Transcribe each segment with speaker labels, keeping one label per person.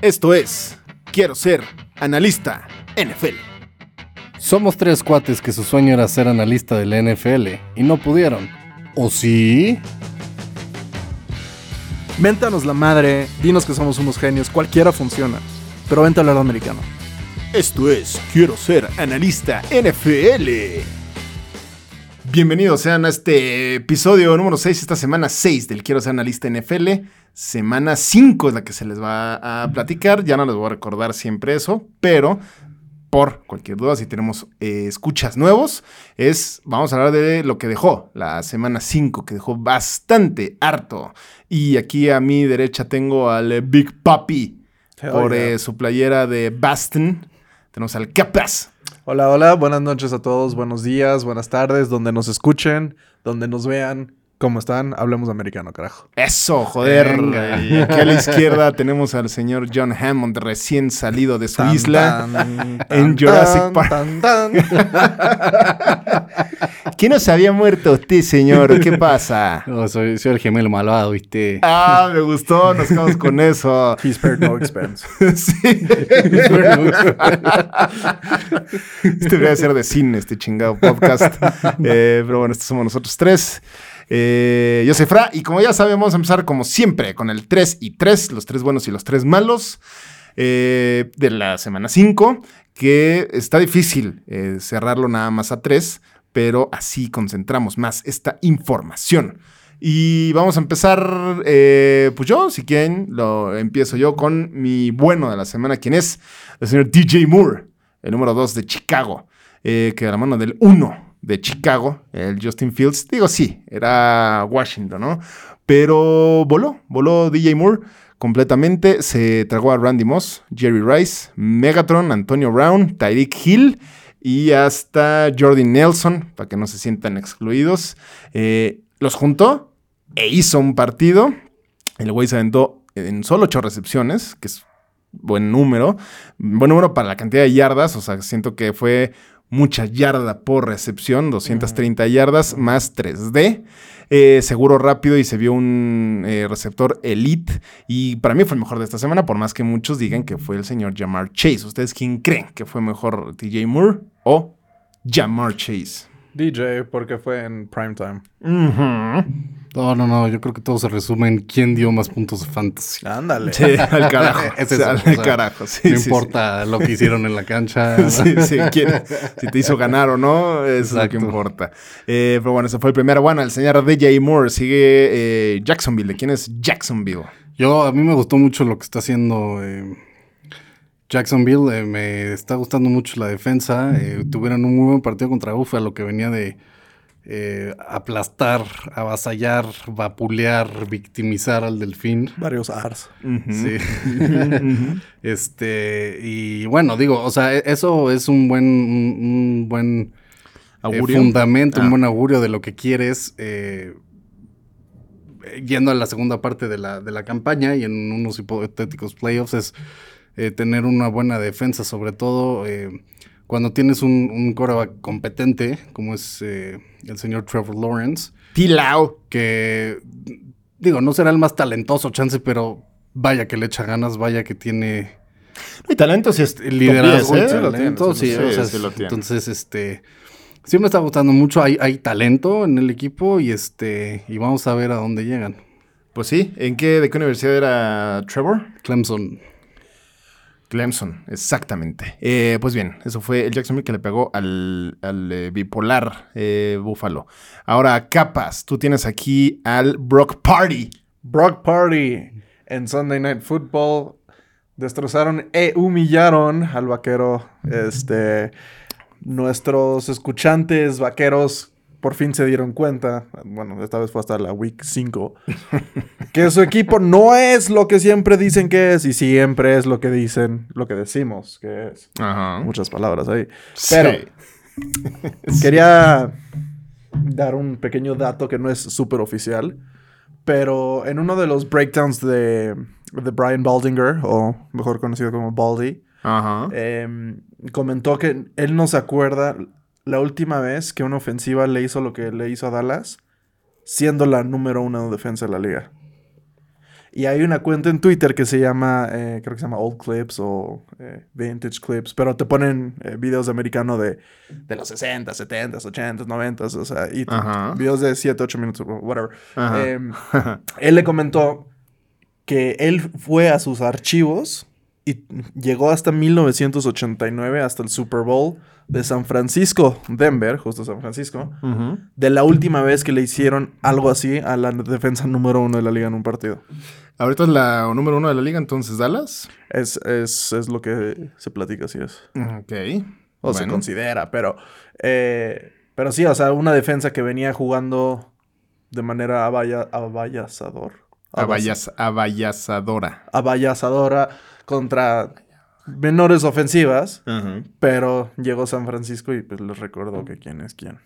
Speaker 1: Esto es Quiero ser analista NFL.
Speaker 2: Somos tres cuates que su sueño era ser analista del NFL y no pudieron. ¿O sí?
Speaker 3: Méntanos la madre, dinos que somos unos genios, cualquiera funciona. Pero vente al lado americano.
Speaker 1: Esto es Quiero ser analista NFL. Bienvenidos sean a este episodio número 6, esta semana 6 del Quiero ser analista NFL. Semana 5 es la que se les va a platicar. Ya no les voy a recordar siempre eso, pero por cualquier duda, si tenemos eh, escuchas nuevos, es, vamos a hablar de lo que dejó la semana 5, que dejó bastante harto. Y aquí a mi derecha tengo al Big Papi por eh, su playera de Baston. Tenemos al Capas.
Speaker 3: Hola, hola, buenas noches a todos, buenos días, buenas tardes, donde nos escuchen, donde nos vean. ¿Cómo están? Hablemos de americano, carajo.
Speaker 1: Eso, joder.
Speaker 2: Venga.
Speaker 1: Y aquí a la izquierda tenemos al señor John Hammond, recién salido de su
Speaker 3: Tan,
Speaker 1: isla.
Speaker 3: tan,
Speaker 1: en
Speaker 3: tan,
Speaker 1: Jurassic Park. ¿Qué no se había muerto usted, señor? ¿Qué pasa?
Speaker 2: No, soy, soy el gemelo malvado, ¿viste?
Speaker 1: Ah, me gustó, nos quedamos con eso.
Speaker 3: He spared no expense.
Speaker 1: Sí. Este debería ser de cine, este chingado podcast. Eh, pero bueno, estos somos nosotros tres. Eh, yo soy Fra, y como ya sabemos, vamos a empezar como siempre con el 3 y 3, los tres buenos y los tres malos eh, de la semana 5, que está difícil eh, cerrarlo nada más a 3, pero así concentramos más esta información. Y vamos a empezar, eh, pues yo, si quieren, lo empiezo yo con mi bueno de la semana, quien es el señor DJ Moore, el número 2 de Chicago, que de la mano del 1 de Chicago, el Justin Fields, digo sí, era Washington, ¿no? Pero voló, voló DJ Moore completamente, se tragó a Randy Moss, Jerry Rice, Megatron, Antonio Brown, Tyreek Hill y hasta Jordi Nelson, para que no se sientan excluidos. Eh, los juntó e hizo un partido. El güey se aventó en solo ocho recepciones, que es buen número. Buen número para la cantidad de yardas. O sea, siento que fue mucha yarda por recepción, 230 yardas más 3D. Eh, seguro rápido y se vio un eh, receptor elite. Y para mí fue el mejor de esta semana, por más que muchos digan que fue el señor Jamar Chase. ¿Ustedes quién creen que fue mejor, TJ Moore o Jamar Chase?
Speaker 3: DJ, porque fue en primetime.
Speaker 2: No, no, no, yo creo que todo se resume en quién dio más puntos de fantasy.
Speaker 3: Ándale.
Speaker 1: Sí, al carajo.
Speaker 2: Es eso,
Speaker 1: al
Speaker 2: o sea,
Speaker 1: carajo, sí.
Speaker 2: no
Speaker 1: sí,
Speaker 2: importa lo que hicieron en la cancha.
Speaker 1: Sí, sí, quién- si te hizo ganar o no, eso es lo que importa. Eh, pero bueno, ese fue el primero. Bueno, el señor DJ Moore sigue eh, Jacksonville. ¿De quién es Jacksonville?
Speaker 2: Yo, a mí me gustó mucho lo que está haciendo eh, Jacksonville. eh, me está gustando mucho la defensa. eh, tuvieron un muy buen partido contra Buffalo que venía de eh, aplastar, avasallar, vapulear, victimizar al delfín.
Speaker 3: Varios Ars.
Speaker 2: Sí. este, y bueno, digo, o sea, e- eso es un buen, un, un buen eh, fundamento,
Speaker 1: Ah.
Speaker 2: un buen augurio de lo que quieres. eh, yendo a la segunda parte de la, de la campaña y en unos hipotéticos playoffs es eh, tener una buena defensa, sobre todo eh, cuando tienes un, un quarterback competente, como es eh, el señor Trevor Lawrence,
Speaker 1: Tilao.
Speaker 2: que digo, no será el más talentoso, chance, pero vaya que le echa ganas, vaya que tiene
Speaker 1: Y talento sí es
Speaker 2: el liderazgo, entonces este sí me está gustando mucho, hay, hay talento en el equipo y este y vamos a ver a dónde llegan.
Speaker 1: Pues sí. ¿En qué, de qué universidad era Trevor?
Speaker 2: Clemson.
Speaker 1: Clemson, exactamente. Eh, pues bien, eso fue el Jacksonville que le pegó al, al, eh, bipolar eh, Búfalo. Ahora, capas, tú tienes aquí al Brock Party.
Speaker 3: Brock Party en Sunday Night Football destrozaron e humillaron al vaquero. Este, nuestros escuchantes vaqueros por fin se dieron cuenta, bueno, esta vez fue hasta la week 5, que su equipo no es lo que siempre dicen que es y siempre es lo que dicen, lo que decimos que es.
Speaker 1: Ajá.
Speaker 3: Muchas palabras ahí. Pero. Quería dar un pequeño dato que no es súper oficial, pero en uno de los breakdowns de, de Brian Baldinger, o mejor conocido como Baldy,
Speaker 1: Ajá.
Speaker 3: em, comentó que él no se acuerda la última vez que una ofensiva le hizo lo que le hizo a Dallas, siendo la número uno defensa de la liga. Y hay una cuenta en Twitter que se llama, eh, creo que se llama Old Clips o eh, Vintage Clips, pero te ponen eh, videos de americano de, de los 60, 70, 80, 90, o sea, y t-
Speaker 1: Ajá.
Speaker 3: videos de 7, 8 minutos, whatever. Em, él le comentó que él fue a sus archivos y llegó hasta 1989, hasta el Super Bowl de San Francisco, Denver, justo San Francisco, de la última vez que le hicieron algo así a la defensa número uno de la liga en un partido.
Speaker 1: Ahorita es la número uno de la liga, entonces Dallas.
Speaker 3: Es, es, es lo que se platica, así es.
Speaker 1: Ok.
Speaker 3: O se considera, pero... eh, pero sí, o sea, una defensa que venía jugando de manera abaya, abayazador.
Speaker 1: Abayaz- abayazadora.
Speaker 3: abayazadora contra menores ofensivas,
Speaker 1: Ajá.
Speaker 3: pero llegó San Francisco y pues les recuerdo que quién es quién.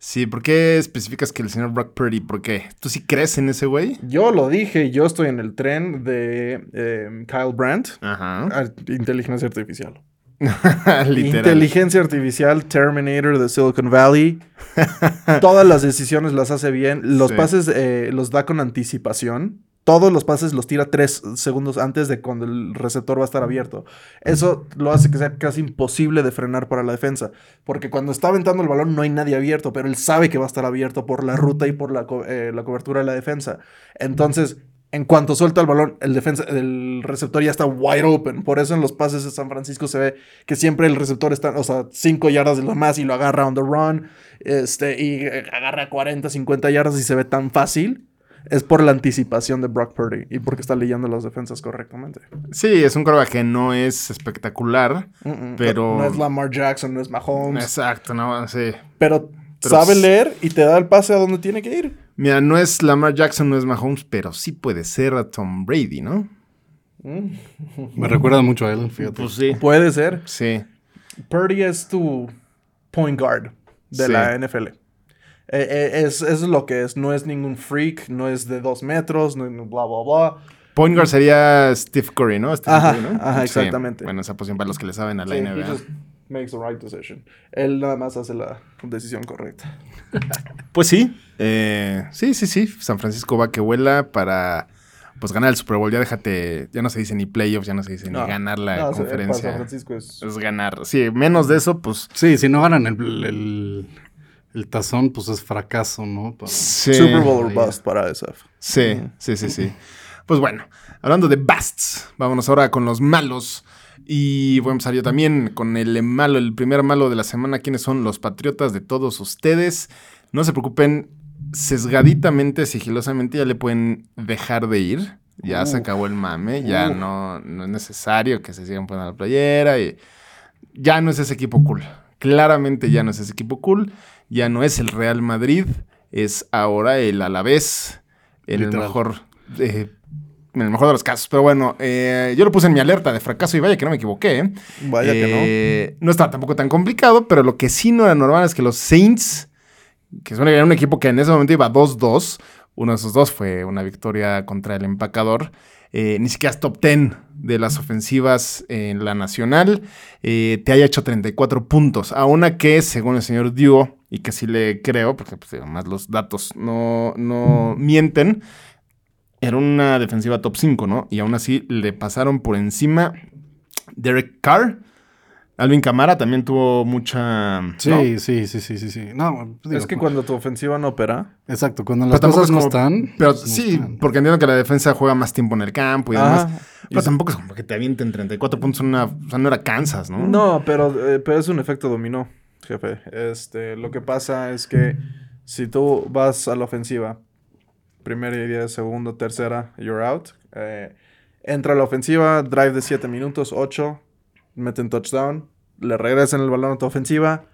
Speaker 1: Sí, ¿por qué especificas que el señor Brock Purdy? ¿Por qué? ¿Tú sí crees en ese güey?
Speaker 3: Yo lo dije, yo estoy en el tren de eh, Kyle Brandt, a- inteligencia artificial. Inteligencia artificial, Terminator de Silicon Valley. Todas las decisiones las hace bien. Los
Speaker 1: Sí.
Speaker 3: pases eh, los da con anticipación. Todos los pases los tira tres segundos antes de cuando el receptor va a estar abierto. Eso lo hace que sea casi imposible de frenar para la defensa. Porque cuando está aventando el balón no hay nadie abierto, pero él sabe que va a estar abierto por la ruta y por la, co- eh, la cobertura de la defensa. Entonces, en cuanto suelta el balón, el, defensa, el receptor ya está wide open. Por eso en los pases de San Francisco se ve que siempre el receptor está, o sea, 5 yardas de lo más y lo agarra on the run. Este, y agarra 40, 50 yardas y se ve tan fácil. Es por la anticipación de Brock Purdy y porque está leyendo las defensas correctamente.
Speaker 1: Sí, es un coreback que no es espectacular.
Speaker 3: Mm-mm.
Speaker 1: Pero-
Speaker 3: No es Lamar Jackson, no es Mahomes.
Speaker 1: Exacto, no, sí.
Speaker 3: Pero,
Speaker 1: Pero
Speaker 3: sabe leer y te da el pase a donde tiene que ir.
Speaker 1: Mira, no es Lamar Jackson, no es Mahomes, pero sí puede ser a Tom Brady, ¿no?
Speaker 2: Me recuerda mucho a él, fíjate.
Speaker 1: Pues sí.
Speaker 3: Puede ser.
Speaker 1: Sí.
Speaker 3: Purdy es tu point guard de
Speaker 1: Sí.
Speaker 3: la NFL. Eh, eh, es, es lo que es. No es ningún freak, no es de dos metros, no, no bla, bla, bla.
Speaker 1: Point guard sería Steve Curry, ¿no? Stephen
Speaker 3: Ajá,
Speaker 1: Curry, ¿no?
Speaker 3: ajá,
Speaker 1: Sí.
Speaker 3: exactamente.
Speaker 1: Bueno, esa posición para los que le saben a la
Speaker 3: Sí, he
Speaker 1: NBA.
Speaker 3: just makes the right decision. Él nada más hace la decisión correcta.
Speaker 1: Pues sí, eh, sí, sí, sí. San Francisco va que vuela para pues ganar el Super Bowl. Ya déjate, ya no se dice ni playoffs, ya no se dice
Speaker 3: No,
Speaker 1: ni ganar la
Speaker 3: no,
Speaker 1: conferencia.
Speaker 3: Para San Francisco es...
Speaker 1: Es ganar. Sí, menos de eso, pues.
Speaker 2: Sí, si no ganan el, el, el tazón, pues es fracaso, ¿no? Para-
Speaker 1: sí.
Speaker 3: Super Bowl or bust para SF.
Speaker 1: Sí, sí, sí, sí. Pues bueno, hablando de busts, vámonos ahora con los malos. Y voy a empezar yo también con el malo, el primer malo de la semana. ¿Quiénes son los patriotas de todos ustedes? No se preocupen, sesgaditamente, sigilosamente, ya le pueden dejar de ir. Ya se
Speaker 3: Uh.
Speaker 1: acabó el mame, ya
Speaker 3: Uh.
Speaker 1: no, no es necesario que se sigan poniendo la playera. Y ya no es ese equipo cool. Claramente ya no es ese equipo cool. Ya no es el Real Madrid. Es ahora el Alavés. En el
Speaker 2: Literal.
Speaker 1: mejor. eh, en el mejor de los casos. Pero bueno, eh, yo lo puse en mi alerta de fracaso y vaya que no me equivoqué. ¿eh?
Speaker 3: Vaya que
Speaker 1: Eh, no estaba tampoco tan complicado, pero lo que sí no era normal es que los Saints, que son un equipo que en ese momento iba 2-2, uno de esos dos fue una victoria contra el empacador, eh, ni siquiera es top 10 de las ofensivas en la nacional, eh, te haya hecho 34 puntos, a una que, según el señor Duo, y que sí le creo, porque pues, además los datos no, no mienten, era una defensiva top 5, ¿no? Y aún así le pasaron por encima Derek Carr. Alvin Camara también tuvo mucha...
Speaker 2: Sí,
Speaker 1: ¿no?
Speaker 2: sí, sí, sí, sí, sí. No, digo,
Speaker 3: Es que cuando tu ofensiva no opera...
Speaker 2: Exacto, cuando las cosas
Speaker 1: es
Speaker 2: no
Speaker 1: como-
Speaker 2: están.
Speaker 1: Pero
Speaker 2: pues no
Speaker 1: sí,
Speaker 2: están.
Speaker 1: porque entiendo que la defensa juega más tiempo en el campo y demás. Pero
Speaker 3: Y-
Speaker 1: tampoco es como que te avienten 34 puntos en una... O sea, no era Kansas, ¿no?
Speaker 3: No, pero, eh, pero es un efecto dominó, jefe. Este, lo que pasa es que si tú vas a la ofensiva, primera idea, segunda, tercera, you're out. eh, entra a la ofensiva, drive de 7 minutos, 8, meten touchdown, le regresan el balón a tu ofensiva,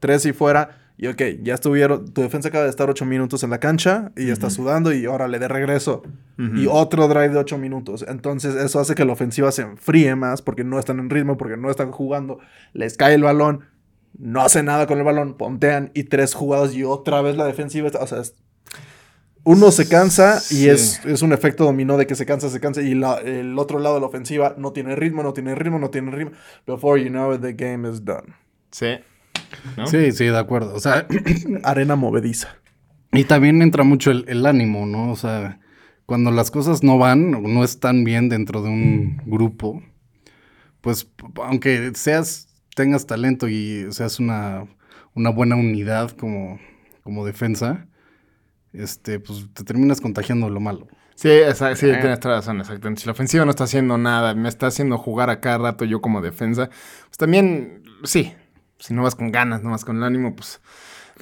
Speaker 3: 3 y fuera. Y ok, ya estuvieron, tu defensa acaba de estar 8 minutos en la cancha y está sudando y ahora le de regreso. Y otro drive de 8 minutos. Entonces eso hace que la ofensiva se enfríe más porque no están en ritmo, porque no están jugando. Les cae el balón, no hace nada con el balón, pontean y tres jugadas y otra vez la defensiva. está- o sea, es- uno se cansa y
Speaker 1: Sí.
Speaker 3: es, es un efecto dominó de que se cansa, se cansa y la- el otro lado de la ofensiva no tiene ritmo, no tiene ritmo, no tiene ritmo. Before you know it, the game is done.
Speaker 1: Sí. ¿No?
Speaker 2: Sí, sí, de acuerdo. O sea,
Speaker 3: Arena movediza.
Speaker 2: y también entra mucho el, el ánimo, ¿no? O sea, cuando las cosas no van o no están bien dentro de un grupo, pues aunque seas, tengas talento y seas una, una buena unidad como, como defensa, este, pues te terminas contagiando lo malo.
Speaker 1: Sí, esa- sí,
Speaker 3: Eh.
Speaker 1: tienes toda la razón, exactamente. Si la ofensiva no está haciendo nada, me está haciendo jugar a cada rato yo como defensa, pues también, sí, si no vas con ganas, no vas con el ánimo, pues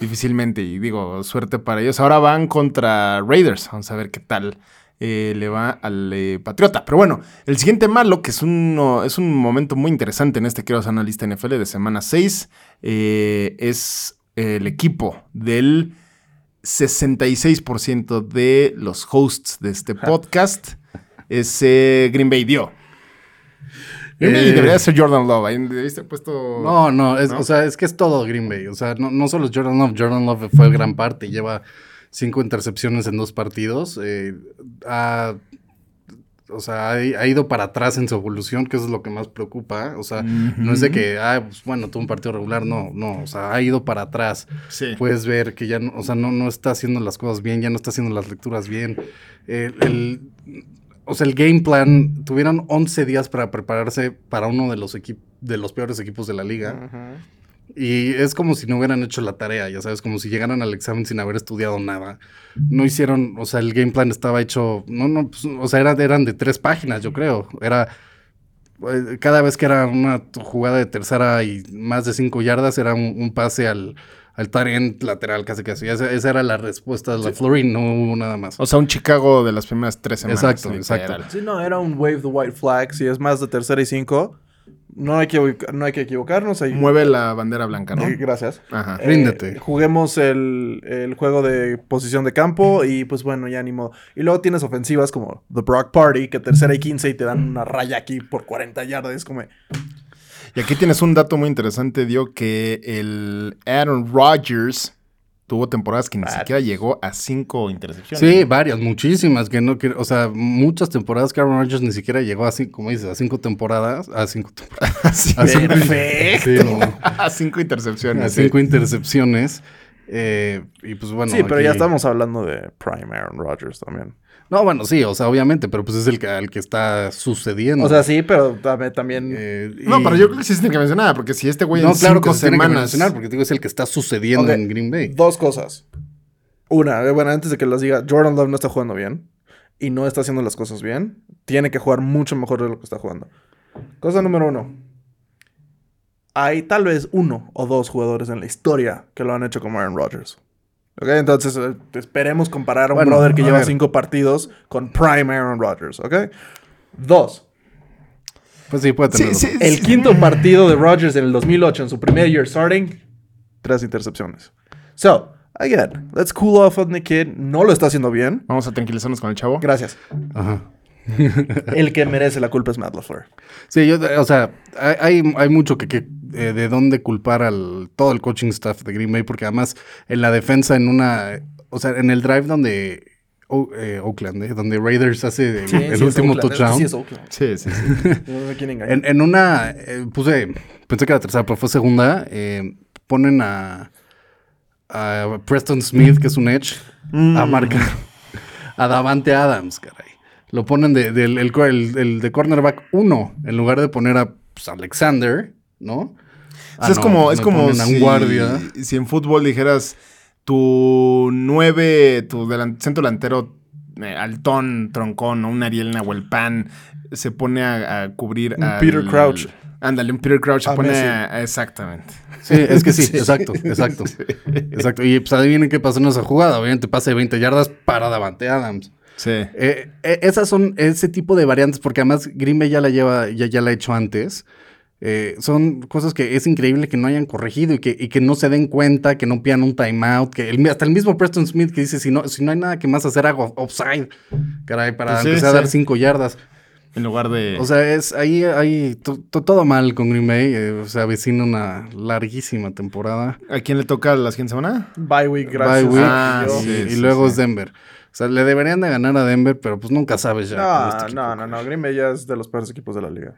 Speaker 1: difícilmente. Y digo, suerte para ellos. Ahora van contra Raiders, vamos a ver qué tal eh, le va al eh, Patriota. Pero bueno, el siguiente malo, que es, uno, es un momento muy interesante en este Quiero Analista NFL de semana 6, eh, es el equipo del 66% de los hosts de este podcast es Green Bay dio. Green Bay debería ser Jordan Love. Ahí debiste haber puesto.
Speaker 2: No, no, es,
Speaker 1: ¿No?
Speaker 2: o sea, es que es todo Green Bay. O sea, no, no solo es Jordan Love, Jordan Love fue gran parte, lleva cinco intercepciones en dos partidos. eh, ha- o sea, ha, ha ido para atrás en su evolución, que eso es lo que más preocupa. O sea, no es de que, ah, pues, bueno, tuvo un partido regular, no, no, o sea, ha ido para atrás.
Speaker 1: Sí.
Speaker 2: Puedes ver que ya, no, o sea, no, no está haciendo las cosas bien, ya no está haciendo las lecturas bien. El- el- o sea, el game plan, tuvieron 11 días para prepararse para uno de los, equip- de los peores equipos de la liga.
Speaker 3: Ujú.
Speaker 2: Y es como si no hubieran hecho la tarea, ya sabes, como si llegaran al examen sin haber estudiado nada. No hicieron, o sea, el game plan estaba hecho, no, no, pues, o sea, era- eran de tres páginas, yo creo. Era, eh, cada vez que era una jugada de tercera y más de cinco yardas, era un, un pase al, al end lateral, casi casi. Esa, esa era la respuesta de la Flurry, no hubo nada más.
Speaker 1: O sea, un Chicago de las primeras tres semanas.
Speaker 2: Exacto, exacto.
Speaker 3: Sí, no, era un wave the white flag. Si es más de tercera y cinco, no hay que, no hay que equivocarnos. hay-
Speaker 1: Mueve la bandera blanca, ¿no?
Speaker 3: Eh, Gracias.
Speaker 1: Ajá.
Speaker 3: Eh,
Speaker 2: Ríndete.
Speaker 3: juguemos el, el juego de posición de campo y pues bueno, ya ni modo. Y luego tienes ofensivas como The Brock Party, que tercera y 15 y te dan una raya aquí por 40 yardas. Como,
Speaker 1: Y aquí tienes un dato muy interesante, dio que el Aaron Rodgers tuvo temporadas que ni siquiera llegó a cinco intercepciones.
Speaker 2: Sí, varias, muchísimas, que no quiero, o sea, muchas temporadas que Aaron Rodgers ni siquiera llegó a cinco, como dices, a cinco temporadas, a cinco temporadas.
Speaker 1: Sí.
Speaker 2: A cinco,
Speaker 3: Perfecto.
Speaker 2: sí, no,
Speaker 1: a cinco intercepciones.
Speaker 2: a
Speaker 1: sí.
Speaker 2: cinco intercepciones. eh, y pues bueno.
Speaker 3: sí, pero ya estamos hablando de Prime Aaron Rodgers también.
Speaker 2: No, bueno, sí, o sea, obviamente, pero pues es el que, al que está sucediendo.
Speaker 3: O sea, sí, pero también...
Speaker 2: Eh,
Speaker 1: No, pero yo creo que sí se tiene que mencionar, porque si este güey
Speaker 2: No,
Speaker 1: en
Speaker 2: claro que
Speaker 1: cinco
Speaker 2: se tiene que mencionar, porque digo, es el que está sucediendo en Green Bay.
Speaker 3: Dos cosas. Una, eh, bueno, antes de que las diga, Jordan Love no está jugando bien y no está haciendo las cosas bien. Tiene que jugar mucho mejor de lo que está jugando. Cosa número uno. Hay tal vez uno o dos jugadores en la historia que lo han hecho como Aaron Rodgers. ¿Ok? Entonces, eh, esperemos comparar a un
Speaker 2: Bueno,
Speaker 3: brother que lleva
Speaker 2: ver.
Speaker 3: cinco partidos con Prime Aaron Rodgers. ¿Ok? Dos.
Speaker 2: Pues sí, puede tener.
Speaker 1: Sí, sí,
Speaker 3: El quinto partido de Rodgers en el 2008, en su primer year starting, tres intercepciones. So, again, let's cool off on the kid. No lo está haciendo bien.
Speaker 1: Vamos a tranquilizarnos con el chavo.
Speaker 3: Gracias.
Speaker 2: Ajá.
Speaker 3: El que merece la culpa es Matt LaFleur.
Speaker 2: Sí, yo, o sea, hay, mucho que, que, eh, de dónde culpar al todo el coaching staff de Green Bay, porque además en la defensa, en una, o sea, en el drive donde O- eh, Oakland, eh, donde Raiders hace el, último touchdown.
Speaker 3: Sí, es Oakland.
Speaker 1: Sí, sí, sí.
Speaker 3: No me quieren engañar.
Speaker 2: En, en una, eh, puse, pensé que era tercera, pero fue segunda. eh, ponen a, a Preston Smith, que es un edge, a marcar a Davante Adams, caray. Lo ponen de, el, el- el de cornerback 1 en lugar de poner a pues, Alexander, ¿no?
Speaker 1: O
Speaker 2: Ah,
Speaker 1: sea, es
Speaker 2: no,
Speaker 1: como, es
Speaker 2: me
Speaker 1: como
Speaker 2: a
Speaker 1: si,
Speaker 2: guardia.
Speaker 1: si en fútbol dijeras tu nueve, tu delan- centro delantero eh, altón, troncón o un Ariel Nahuelpan se pone a, a cubrir
Speaker 3: Un
Speaker 1: al-
Speaker 3: Peter Crouch.
Speaker 1: Ándale, un Peter Crouch se
Speaker 3: A
Speaker 1: pone a- exactamente.
Speaker 2: Sí, es que sí,
Speaker 1: Sí.
Speaker 2: exacto, exacto. Exacto. Y pues adivinen qué pasó en esa jugada. Obviamente pase de 20 yardas para Davante Adams.
Speaker 1: Sí.
Speaker 2: Eh, eh, esas son ese tipo de variantes, porque además Green Bay ya la lleva, ya, ya la ha hecho antes. Eh, son cosas que es increíble que no hayan corregido y que, y que no se den cuenta, que no pidan un timeout, que el- hasta el mismo Preston Smith que dice, si no, si no hay nada que más hacer, hago offside. Caray, para
Speaker 1: Pues sí,
Speaker 2: empezar a dar cinco yardas.
Speaker 1: En lugar de.
Speaker 2: O sea, es ahí, ahí to- to- todo mal con Green Bay. eh, o sea, avecina una larguísima temporada.
Speaker 1: ¿A quién le toca la siguiente semana?
Speaker 3: Bye week, gracias.
Speaker 2: Bye week,
Speaker 1: Ah,
Speaker 2: y,
Speaker 1: sí,
Speaker 2: y
Speaker 1: sí,
Speaker 2: luego
Speaker 1: sí.
Speaker 2: es Denver. O sea, le deberían de ganar a Denver, pero pues nunca sabes ya. este
Speaker 3: No,
Speaker 2: equipo.
Speaker 3: no, no, no. Green Bay ya es de los peores equipos de la liga.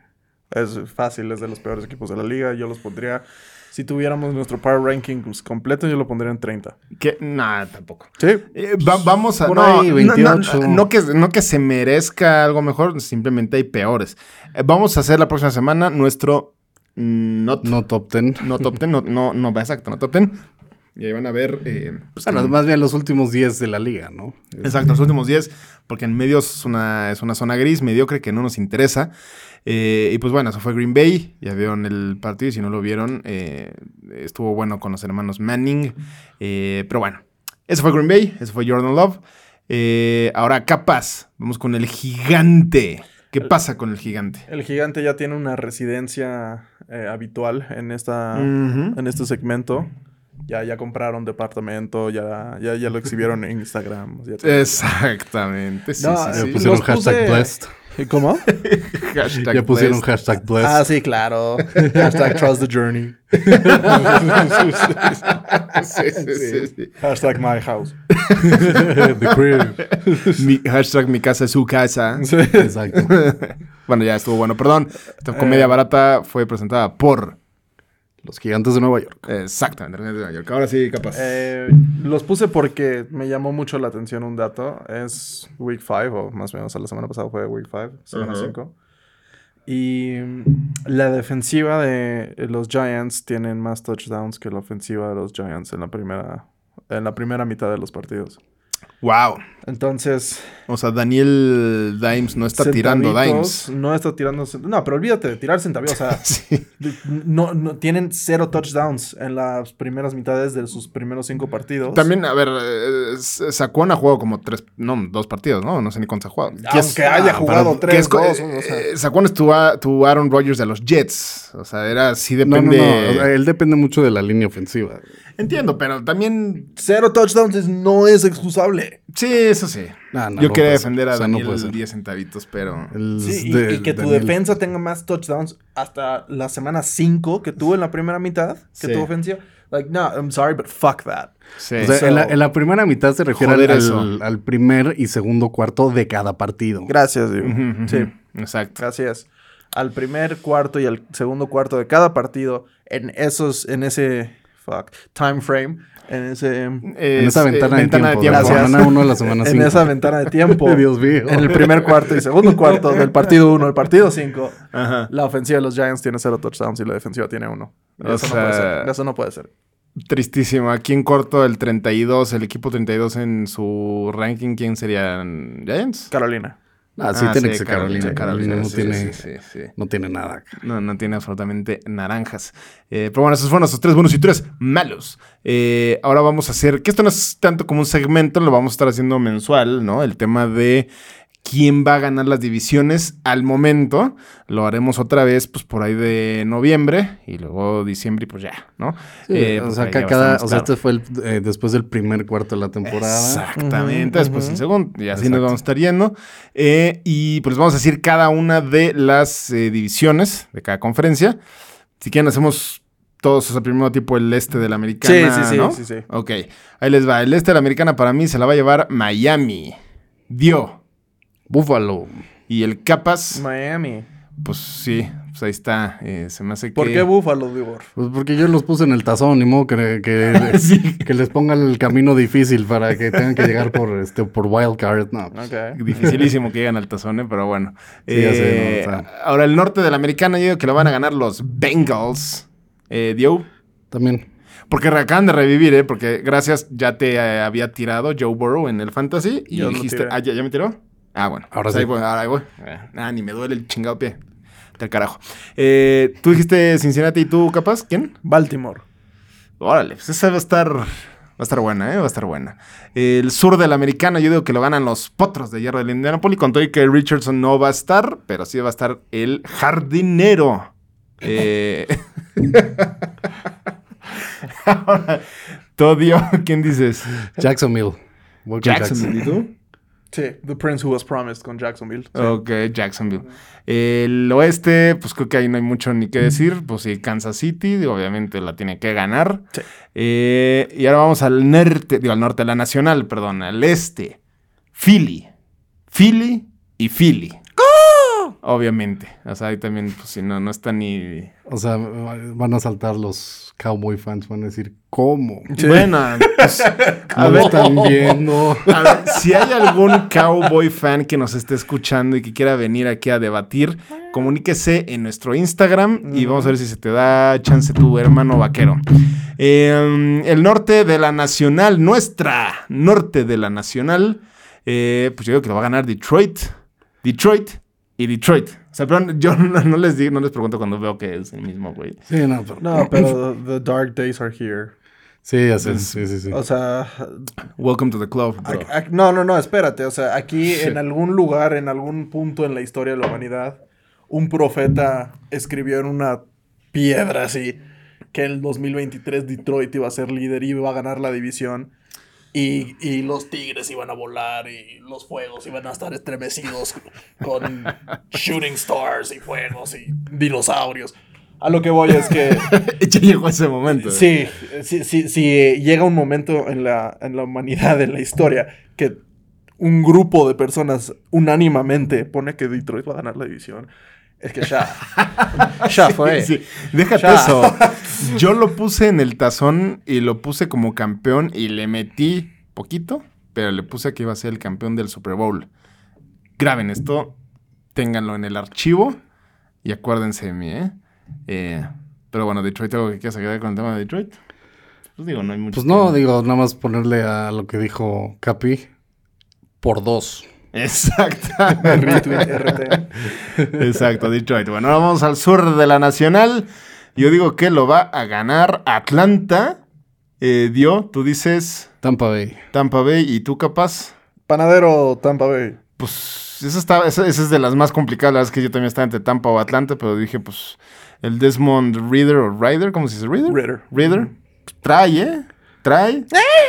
Speaker 3: Es fácil, es de los peores equipos de la liga. Yo los pondría, si tuviéramos nuestro power ranking pues, completo, yo lo pondría en 30.
Speaker 1: Que, nada, tampoco.
Speaker 3: Sí.
Speaker 1: Eh, va- vamos a.
Speaker 2: Por
Speaker 1: no,
Speaker 2: ahí,
Speaker 1: no,
Speaker 2: 28.
Speaker 1: No, no que, no que se merezca algo mejor, simplemente hay peores. Eh, vamos a hacer la próxima semana nuestro. mm, Not,
Speaker 2: No top 10.
Speaker 1: no top 10, no, no, no, exacto, no top 10. Y ahí van a ver. eh, pues,
Speaker 2: Bueno,
Speaker 1: que-
Speaker 2: más bien los últimos 10 de la liga, ¿no?
Speaker 1: Exacto, los últimos 10, porque en medio es una, es una zona gris, mediocre, que no nos interesa. Eh, y pues bueno, eso fue Green Bay. Ya vieron el partido y si no lo vieron, eh, estuvo bueno con los hermanos Manning. Eh, pero bueno, eso fue Green Bay, eso fue Jordan Love. Eh, ahora, capaz, vamos con el gigante. ¿Qué pasa con el gigante?
Speaker 3: El gigante ya tiene una residencia eh, habitual en, esta, en este segmento. Ya, ya compraron departamento, ya, ya, ya lo exhibieron en Instagram. ya.
Speaker 1: Exactamente. Sí,
Speaker 3: No,
Speaker 1: sí, sí.
Speaker 2: pusieron
Speaker 3: los
Speaker 2: hashtag
Speaker 3: puse-
Speaker 2: blessed.
Speaker 3: ¿Cómo?
Speaker 1: Hashtag
Speaker 2: Ya pusieron
Speaker 1: blessed.
Speaker 2: hashtag blessed.
Speaker 3: Ah, sí, claro. Hashtag trust the journey.
Speaker 1: Sí, sí, sí, sí.
Speaker 3: Hashtag my house.
Speaker 2: The crib.
Speaker 1: Mi, hashtag mi casa es su casa.
Speaker 2: Exacto.
Speaker 1: Bueno, ya estuvo bueno. Perdón. Esta comedia
Speaker 3: Eh.
Speaker 1: barata fue presentada por.
Speaker 2: Los gigantes de Nueva York.
Speaker 1: Exactamente. René de Nueva York. Ahora sí, capaz.
Speaker 3: Eh, los puse porque me llamó mucho la atención un dato. Es Week 5, o más o menos la semana pasada fue Week 5, semana
Speaker 1: Ajá.
Speaker 3: 5. Y mm, la defensiva de los Giants tienen más touchdowns que la ofensiva de los Giants en la primera, en la primera mitad de los partidos.
Speaker 1: Wow.
Speaker 3: Entonces,
Speaker 1: O sea, Daniel Dimes no está tirando Dimes.
Speaker 3: No está tirando. No, pero olvídate de tirar centavitos. O sea,
Speaker 1: Sí.
Speaker 3: no, no, tienen cero touchdowns en las primeras mitades de sus primeros cinco partidos.
Speaker 1: También, a ver, eh, Saquon ha jugado como tres, no, dos partidos, ¿no? No sé ni cuántos ha jugado. Es-
Speaker 3: Aunque haya
Speaker 1: ah,
Speaker 3: jugado
Speaker 1: pero es
Speaker 3: tres,
Speaker 1: co-
Speaker 3: dos,
Speaker 1: eh,
Speaker 3: o sea.
Speaker 1: eh, Saquon es tu, a- tu Aaron Rodgers de los Jets. O sea, era sí
Speaker 2: No, no,
Speaker 1: depende.
Speaker 2: no. o sea, Él depende mucho de la línea ofensiva.
Speaker 1: Entiendo, pero también.
Speaker 3: Cero touchdowns es- no es excusable.
Speaker 1: Sí, eso sí.
Speaker 2: No, no,
Speaker 1: Yo
Speaker 2: no
Speaker 1: quería defender a
Speaker 2: O sea,
Speaker 1: Daniel
Speaker 2: puede ser.
Speaker 1: 10 centavitos, pero.
Speaker 2: El
Speaker 3: Sí, y,
Speaker 2: de-
Speaker 3: y que tu
Speaker 2: Daniel.
Speaker 3: defensa tenga más touchdowns hasta la semana 5 que tuvo en la primera mitad que
Speaker 1: Sí.
Speaker 3: tu ofensiva. Like, no, I'm sorry, but fuck that.
Speaker 1: Sí.
Speaker 2: O sea,
Speaker 3: So-
Speaker 2: en, la, en la primera mitad se refiere al,
Speaker 1: eso.
Speaker 2: al- al primer y segundo cuarto de cada partido.
Speaker 3: Gracias, Diego. Sí,
Speaker 1: Exacto.
Speaker 3: así es. Al primer cuarto y al segundo cuarto de cada partido, en esos, en ese, fuck, time frame, en ese...
Speaker 2: En
Speaker 1: Es,
Speaker 2: esa
Speaker 1: eh,
Speaker 2: ventana, de tiempo. de la semana 1 a la semana 5.
Speaker 3: En esa ventana de tiempo.
Speaker 2: Dios mío.
Speaker 3: En el primer cuarto y segundo cuarto del partido 1 al partido 5,
Speaker 1: Ajá.
Speaker 3: la ofensiva de los Giants tiene cero touchdowns y la defensiva tiene uno.
Speaker 1: O
Speaker 3: Eso, no puede ser. Eso no puede ser.
Speaker 1: Tristísimo. Aquí en corto, el 32, el equipo 32 en su ranking, ¿quién serían? ¿Giants?
Speaker 3: Carolina.
Speaker 2: Ah, sí,
Speaker 1: Ah,
Speaker 2: tiene
Speaker 1: sí,
Speaker 2: que ser
Speaker 1: Carolina,
Speaker 2: Carolina. Carolina no,
Speaker 1: sí,
Speaker 2: tiene,
Speaker 1: sí,
Speaker 2: no tiene nada.
Speaker 1: No, no tiene absolutamente naranjas. Eh, pero bueno, esos fueron nuestros tres buenos y tres malos. Eh, ahora vamos a hacer, que esto no es tanto como un segmento, lo vamos a estar haciendo mensual, ¿no? El tema de quién va a ganar las divisiones al momento. Lo haremos otra vez, pues por ahí de noviembre y luego diciembre y pues ya, ¿no?
Speaker 2: Sí,
Speaker 1: Eh,
Speaker 2: o
Speaker 1: pues
Speaker 2: sea,
Speaker 1: ahí
Speaker 2: ca-
Speaker 1: ya va a
Speaker 2: cada, o sea, este fue el, eh, después del primer cuarto de la temporada.
Speaker 1: Exactamente, después el
Speaker 3: ujú.
Speaker 1: segundo, y así nos vamos a estar yendo. Eh, y pues vamos a decir cada una de las divisiones de cada conferencia. Si quieren, hacemos todos, o sea, primero tipo el este de la americana.
Speaker 3: Sí, sí, sí,
Speaker 1: ¿no?
Speaker 3: sí, sí.
Speaker 1: Ok, ahí les va. El este de la americana para mí se la va a llevar Miami. Dio.
Speaker 2: Búfalo.
Speaker 1: Y el Capas,
Speaker 3: Miami.
Speaker 1: pues sí, pues ahí está. eh, se me hace que.
Speaker 3: ¿Por qué Buffalo, Digor?
Speaker 2: Pues porque yo los puse en el tazón, ni modo que, que,
Speaker 1: Sí.
Speaker 2: que les pongan el camino difícil para que tengan que llegar por este por wild card. No, pues,
Speaker 3: Ok.
Speaker 1: Dificilísimo que lleguen al tazón, ¿eh? pero bueno.
Speaker 2: Sí, ya sé,
Speaker 1: Eh,
Speaker 2: no, o sea.
Speaker 1: Ahora, el norte de la americana, yo digo que lo van a ganar los Bengals. Eh, Dio.
Speaker 2: también.
Speaker 1: Porque acaban de revivir, ¿eh? Porque gracias, ya te eh, había tirado Joe Burrow en el Fantasy. Y
Speaker 3: Yo
Speaker 1: dijiste, ah, ¿ya, ya me tiró? Ah, bueno.
Speaker 2: Ahora
Speaker 1: Pues
Speaker 2: sí.
Speaker 1: Ahí voy, ahora ahí voy. Ah, ni me duele el chingado pie. Del carajo. Eh, ¿Tú dijiste Cincinnati y tú, capaz? ¿Quién?
Speaker 3: Baltimore.
Speaker 1: Órale, pues esa va a estar. Va a estar buena, ¿eh? Va a estar buena. El sur de la americana, yo digo que lo ganan los potros de hierro del Indianapolis. Con todo que Richardson no va a estar, pero sí va a estar el jardinero. Eh... Ahora, Todio, ¿quién dices?
Speaker 2: Jacksonville.
Speaker 1: Jacksonville, ¿y tú?
Speaker 3: Sí, The Prince Who Was Promised con Jacksonville. Sí.
Speaker 1: Ok, Jacksonville. El oeste, pues creo que ahí no hay mucho ni que decir. Pues sí, Kansas City, digo, obviamente la tiene que ganar.
Speaker 3: Sí.
Speaker 1: Eh, y ahora vamos al norte, digo, al norte, la nacional, perdón, al este. Philly. Philly y Philly. Obviamente. O sea, ahí también, pues si no, no está ni.
Speaker 2: O sea, van a saltar los cowboy fans, van a decir, ¿cómo?
Speaker 1: Bueno, pues, a
Speaker 2: ¿No
Speaker 1: ver,
Speaker 2: están viendo?
Speaker 1: a ver, si hay algún cowboy fan que nos esté escuchando y que quiera venir aquí a debatir, comuníquese en nuestro Instagram y vamos a ver si se te da chance tu hermano vaquero. Eh, el norte de la nacional, nuestra norte de la nacional, eh, pues yo digo que lo va a ganar Detroit, Detroit y Detroit. O sea, pero yo no, no les digo, no les pregunto cuando veo que es el mismo, güey.
Speaker 2: Sí, no, pero...
Speaker 3: No, pero the dark days are here.
Speaker 2: Sí, ya sé, sí, sí, sí.
Speaker 3: O sea,
Speaker 1: Welcome to the club, bro.
Speaker 3: No, no, no, espérate. O sea, aquí en algún lugar, en algún punto en la historia de la humanidad, un profeta escribió en una piedra así que en el 2023 Detroit iba a ser líder y iba a ganar la división. Y, y los tigres iban a volar y los fuegos iban a estar estremecidos con shooting stars y fuegos y dinosaurios. A lo que voy es que
Speaker 1: ya llegó ese momento.
Speaker 3: Sí, sí, sí, sí, llega un momento en la, en la humanidad, en la historia, que un grupo de personas unánimamente pone que Detroit va a ganar la división. Es que ya. ya fue.
Speaker 1: Sí, Déjate
Speaker 3: Ya.
Speaker 1: eso. Yo lo puse en el tazón y lo puse como campeón y le metí poquito, pero le puse que iba a ser el campeón del Super Bowl. Graben esto, ténganlo en el archivo y acuérdense de mí, ¿eh? Eh, pero bueno, Detroit, ¿algo que quieras agregar con el tema de Detroit? Pues digo, no hay mucho.
Speaker 2: Pues no, digo, nada más ponerle a lo que dijo Capi por dos.
Speaker 3: RT.
Speaker 1: Exacto, Detroit. Bueno, ahora vamos al sur de la Nacional. Yo digo que lo va a ganar Atlanta. Eh, Dio, tú dices
Speaker 2: Tampa Bay.
Speaker 1: Tampa Bay y tú capaz.
Speaker 3: Panadero Tampa Bay.
Speaker 1: Pues esa, está, esa, esa es de las más complicadas. La verdad es que yo también estaba entre Tampa o Atlanta, pero dije, pues, el Desmond Reader o Ryder, ¿cómo se dice? Reader. Reader. Pues, trae, ¿eh? Trae.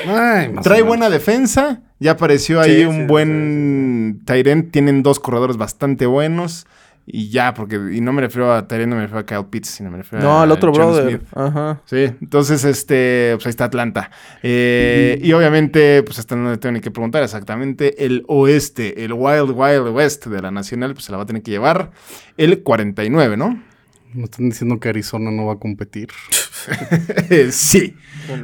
Speaker 2: Ay, o
Speaker 1: Trae buena defensa. Ya apareció ahí
Speaker 3: Sí,
Speaker 1: un
Speaker 3: sí,
Speaker 1: buen Tyrant. Tienen dos corredores bastante buenos. Y ya, porque. Y no me refiero a Tyrant, no me refiero a Kyle Pitts, sino me refiero
Speaker 3: No,
Speaker 1: a
Speaker 3: el otro
Speaker 1: John
Speaker 3: brother.
Speaker 1: Smith.
Speaker 3: Ajá.
Speaker 1: Sí, entonces, este, pues ahí está Atlanta. Eh, y obviamente, pues hasta no le tengo ni que preguntar exactamente. El oeste, el Wild Wild West de la Nacional, pues se la va a tener que llevar el 49, ¿no?
Speaker 2: Me están diciendo que Arizona no va a competir.
Speaker 1: sí.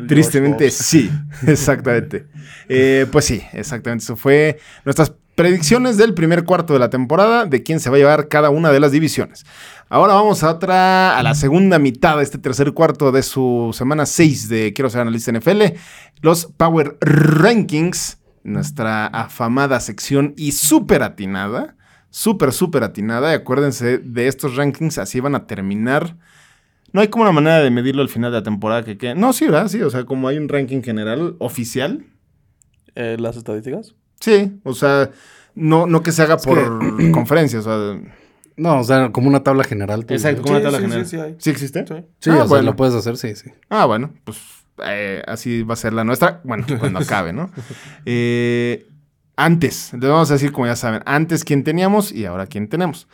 Speaker 1: Tristemente sí, exactamente. Eh, pues sí, exactamente. Eso fue nuestras predicciones del primer cuarto de la temporada de quién se va a llevar cada una de las divisiones. Ahora vamos a otra, a la segunda mitad de este tercer cuarto de su semana 6 de Quiero ser analista NFL, los Power Rankings, nuestra afamada sección y súper atinada, súper, súper atinada. Y acuérdense de estos rankings, así van a terminar. No hay como una manera de medirlo al final de la temporada que quede. No, sí, ¿verdad? Sí, o sea, como hay un ranking general oficial.
Speaker 3: Eh, ¿Las estadísticas?
Speaker 1: Sí, o sea, no, no que se haga por conferencias, o sea.
Speaker 2: No, o sea, como una tabla general.
Speaker 1: Exacto, como una
Speaker 3: Sí,
Speaker 1: tabla
Speaker 3: sí,
Speaker 1: general.
Speaker 3: sí, sí hay.
Speaker 1: ¿Sí existe?
Speaker 3: Sí.
Speaker 2: Sí,
Speaker 1: Ah,
Speaker 2: o sea,
Speaker 1: bueno.
Speaker 2: lo puedes hacer, sí, sí.
Speaker 1: Ah, bueno, pues eh, así va a ser la nuestra. Bueno, cuando acabe, ¿no? Eh, antes, les vamos a decir, como ya saben, antes quién teníamos y ahora quién tenemos.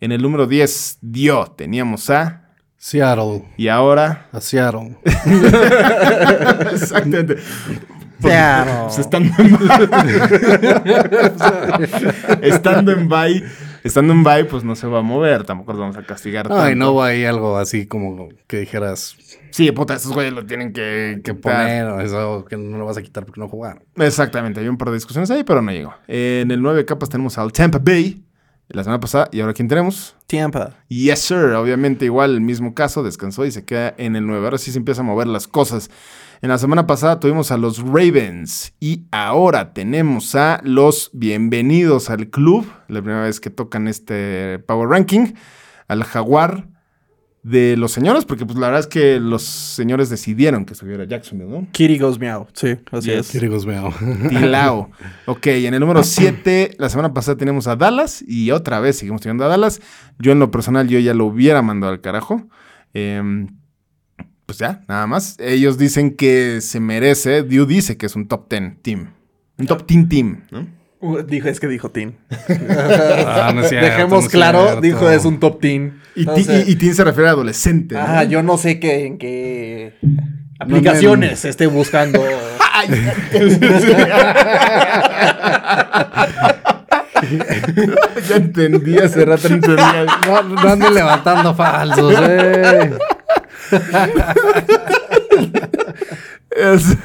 Speaker 1: En el número 10, dio, teníamos a.
Speaker 2: Seattle.
Speaker 1: Y ahora.
Speaker 2: A Seattle.
Speaker 1: Exactamente.
Speaker 3: Seattle.
Speaker 1: Pues estando en estando en bye. Estando en bye, pues no se va a mover. Tampoco los vamos a castigar.
Speaker 2: Ay,
Speaker 1: tanto.
Speaker 2: no hay algo así como que dijeras
Speaker 1: Sí, puta, estos güeyes lo tienen que,
Speaker 2: poner o eso que no lo vas a quitar porque no jugaron.
Speaker 1: Exactamente, hay un par de discusiones ahí, pero no llegó. En el 9 capas tenemos al Tampa Bay, la semana pasada, y ahora ¿quién tenemos?
Speaker 3: Tampa.
Speaker 1: Yes, sir. Obviamente, igual el mismo caso, descansó y se queda en el 9. Ahora sí se empieza a mover las cosas. En la semana pasada tuvimos a los Ravens y ahora tenemos a los bienvenidos al club, la primera vez que tocan este Power Ranking, al Jaguar de los señores, porque pues la verdad es que los señores decidieron que subiera Jacksonville, ¿no?
Speaker 3: Kitty goes meow. Sí, así
Speaker 1: Yes.
Speaker 3: es.
Speaker 2: Queridos veo.
Speaker 1: Tilao. Ok, en el número 7, la semana pasada tenemos a Dallas y otra vez seguimos teniendo a Dallas. Yo en lo personal, yo ya lo hubiera mandado al carajo. Em, pues ya, nada más. Ellos dicen que se merece, Diu dice que es un top 10 team. Un top 10 team, ¿no?
Speaker 3: Uh, dijo, es que dijo teen.
Speaker 2: Ah, no es cierto,
Speaker 3: Dejemos
Speaker 2: no
Speaker 3: claro,
Speaker 2: cierto.
Speaker 3: dijo es un top teen.
Speaker 1: Y,
Speaker 3: No
Speaker 1: ti-
Speaker 3: sé.
Speaker 1: y- y se refiere a adolescente. ¿no?
Speaker 3: Ah, yo no sé qué, en qué aplicaciones esté buscando.
Speaker 1: Ya entendí hace rato. No,
Speaker 2: no anden levantando falsos, eh.
Speaker 1: Es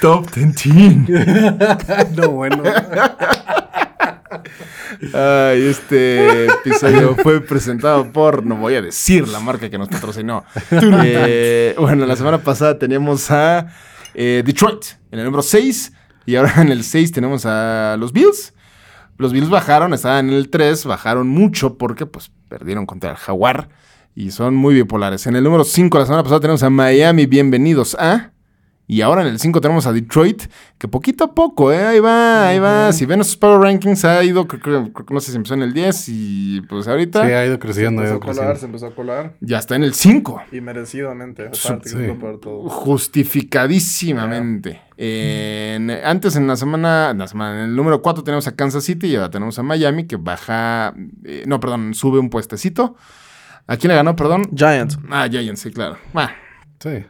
Speaker 1: top 10.
Speaker 2: No, bueno.
Speaker 1: Ay, este episodio fue presentado por, no voy a decir la marca que nos patrocinó. Eh, bueno, la semana pasada teníamos a eh, Detroit en el número 6 y ahora en el 6 tenemos a los Bills. Los Bills bajaron, estaban en el 3, bajaron mucho porque pues perdieron contra el Jaguar y son muy bipolares. En el número 5 la semana pasada tenemos a Miami, bienvenidos a... Y ahora en el 5 tenemos a Detroit, que poquito a poco, ¿eh? Ahí va, ahí va. Si ven nuestros Power Rankings, ha ido, creo, creo- no sé si empezó en el 10 y pues ahorita
Speaker 2: Sí, ha ido
Speaker 3: Se
Speaker 2: creciendo, ha
Speaker 3: empezó
Speaker 2: ido
Speaker 3: a colar,
Speaker 2: creciendo.
Speaker 3: se empezó a colar.
Speaker 1: ya está en el 5.
Speaker 3: Y merecidamente.
Speaker 1: Sí.
Speaker 3: Aparte, que fue por todo.
Speaker 1: Justificadísimamente. En- antes en la semana, en la semana, en el número 4 tenemos a Kansas City y ahora tenemos a Miami que baja, eh, no, perdón, sube un puestecito. ¿A quién le ganó, perdón?
Speaker 3: Giants.
Speaker 1: Ah, Giants, sí, claro. Ah,
Speaker 2: Sí.
Speaker 1: eh.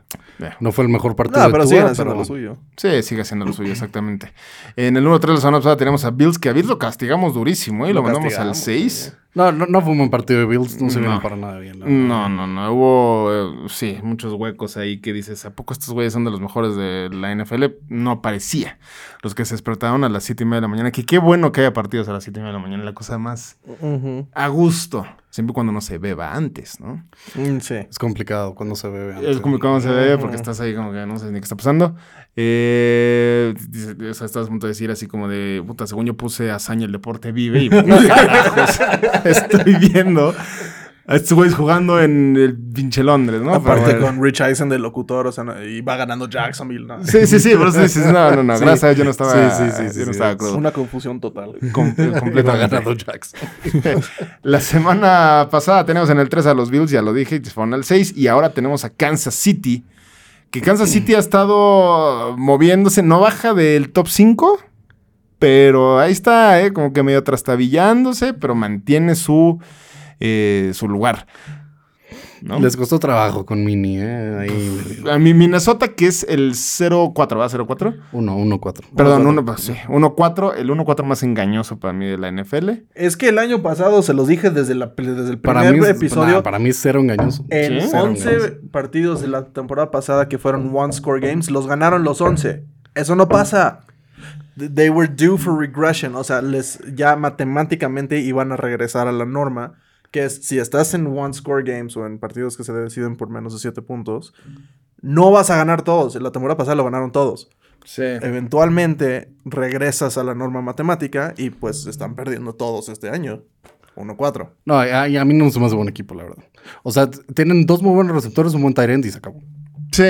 Speaker 2: No fue el mejor partido
Speaker 3: No,
Speaker 2: de
Speaker 3: pero
Speaker 2: Tua,
Speaker 3: siguen haciendo
Speaker 2: pero-
Speaker 3: lo suyo.
Speaker 1: Sí, sigue haciendo lo suyo, exactamente. En el número 3 de la semana pasada tenemos a Bills, que a Bills lo castigamos durísimo y lo,
Speaker 3: Lo
Speaker 1: mandamos al
Speaker 3: castigamos,
Speaker 1: 6.
Speaker 2: No, no, no fue un buen partido de Bills, no se
Speaker 1: No.
Speaker 2: vieron para nada bien. la verdad.
Speaker 1: No, no, no. Hubo, eh, sí, muchos huecos ahí que dices, ¿a poco estos güeyes son de los mejores de la NFL? No parecía. Los que se despertaron a las 7 y media de la mañana, que qué bueno que haya partidos a las 7 y media de la mañana, la cosa más a gusto. Siempre cuando no se beba antes, ¿no?
Speaker 3: Mm, sí.
Speaker 2: Es complicado cuando se bebe.
Speaker 1: Es
Speaker 2: antes.
Speaker 1: como cuando se bebe porque estás ahí como que no sabes ni qué está pasando. Eh, o sea, estás a punto de decir así como de, puta, según yo puse hazaña el deporte vive y carajos, estoy viendo a estos güeyes jugando en el pinche Londres, ¿no?
Speaker 3: Aparte
Speaker 1: Pero-
Speaker 3: con Rich Eisen de locutor, o sea, no- y va ganando Jacksonville, ¿no?
Speaker 1: Sí, sí, sí, por eso dices, no, no, no,
Speaker 2: Sí.
Speaker 1: gracias yo no estaba,
Speaker 2: Sí, sí, sí, sí,
Speaker 1: yo no estaba
Speaker 2: es
Speaker 1: crudo.
Speaker 3: Una confusión total.
Speaker 1: Com- completamente.
Speaker 2: ganando Jackson.
Speaker 1: La semana pasada tenemos en el 3 a los Bills, ya lo dije, y fueron al 6. Y ahora tenemos a Kansas City. Que Kansas City ha estado moviéndose, no baja del top 5, pero ahí está, ¿eh? como que medio trastabillándose, pero mantiene su, eh, su lugar. ¿no?
Speaker 2: Les costó trabajo con Mini, ¿eh? Ahí.
Speaker 1: A mi Minnesota, que es el 0-4, ¿va? ¿0-4?
Speaker 2: 1, 1, 4.
Speaker 1: Perdón,
Speaker 3: 1-4.
Speaker 1: uno, pues, sí, 1-4, el 1-4 más engañoso para mí de la NFL.
Speaker 3: Es que el año pasado se los dije desde, la, desde el
Speaker 2: Para
Speaker 3: primer
Speaker 2: mí, es-
Speaker 3: episodio.
Speaker 2: nah, para mí es cero engañoso.
Speaker 3: En
Speaker 1: Sí.
Speaker 2: Cero
Speaker 3: 11
Speaker 2: engañoso.
Speaker 3: partidos de la temporada pasada que fueron one score games, los ganaron los 11. Eso no pasa. Th- They were due for regression. O sea, les ya matemáticamente iban a regresar a la norma. Que es si estás en one score games o en partidos que se deciden por menos de 7 puntos, no vas a ganar todos. La temporada pasada lo ganaron todos.
Speaker 1: Sí.
Speaker 3: Eventualmente regresas a la norma matemática y pues están perdiendo todos este año. 1-4.
Speaker 2: No, a, a mí no se me hace buen equipo, la verdad. O sea, tienen dos muy buenos receptores, un buen tight end y se acabó.
Speaker 1: Sí.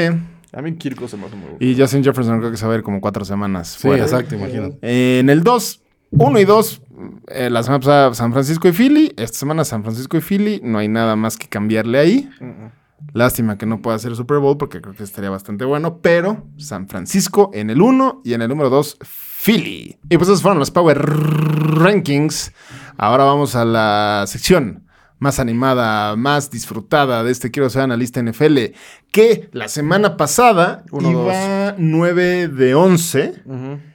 Speaker 3: A mí Kirko se me hace muy bueno.
Speaker 1: Y Justin Jefferson creo que se va a ir como cuatro semanas
Speaker 2: Sí,
Speaker 1: fuera.
Speaker 2: exacto, imagínate.
Speaker 1: Eh, en el 2, 1 y 2, eh, la semana pasada San Francisco y Philly. Esta semana San Francisco y Philly. No hay nada más que cambiarle ahí.
Speaker 3: Mm-mm.
Speaker 1: Lástima que no pueda hacer Super Bowl porque creo que estaría bastante bueno. Pero San Francisco en el 1 y en el número 2, Philly. Y pues esos fueron los Power Rankings. Ahora vamos a la sección más animada, más disfrutada de este Quiero ser analista NFL. Que la semana pasada
Speaker 3: Uno,
Speaker 1: iba 9 de 11.
Speaker 3: Ujú.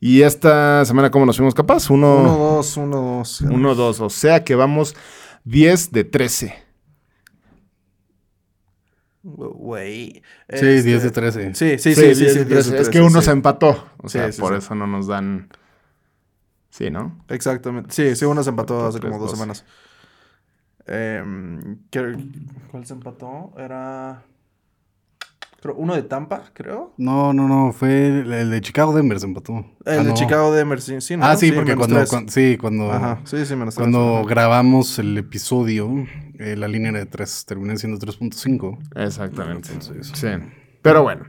Speaker 1: Y esta semana, ¿cómo nos fuimos capaz? 1,
Speaker 3: 1-2, 1-2.
Speaker 1: 1, 2. O sea que vamos 10 de 13.
Speaker 3: Güey.
Speaker 2: Sí,
Speaker 3: Este,
Speaker 2: 10 de 13.
Speaker 3: Sí, sí, sí, sí,
Speaker 1: 10
Speaker 3: sí,
Speaker 1: de
Speaker 3: 10
Speaker 1: 13.
Speaker 3: de
Speaker 1: Es que
Speaker 3: 13,
Speaker 1: uno
Speaker 3: sí.
Speaker 1: se empató. O
Speaker 3: Sí,
Speaker 1: sea,
Speaker 3: sí,
Speaker 1: por
Speaker 3: sí.
Speaker 1: eso no nos dan. Sí, ¿no?
Speaker 3: Exactamente. Sí, sí, uno se empató hace como dos
Speaker 1: 3-2.
Speaker 3: semanas. Em, ¿qué- ¿Cuál se empató? Era. Uno de Tampa, creo.
Speaker 2: No, no, no, fue el, el de Chicago Denver se empató.
Speaker 3: El
Speaker 2: Ah,
Speaker 3: de
Speaker 2: no.
Speaker 3: Chicago de Emerson. Sí, ¿no?
Speaker 2: Ah, sí, porque cuando,
Speaker 3: tres.
Speaker 2: cuan- sí, cuando,
Speaker 3: Ajá, sí, sí, menos
Speaker 2: cuando grabamos el episodio, eh, la línea era de 3, terminé siendo 3.5.
Speaker 1: Exactamente.
Speaker 2: Entonces,
Speaker 1: Sí. Pero bueno.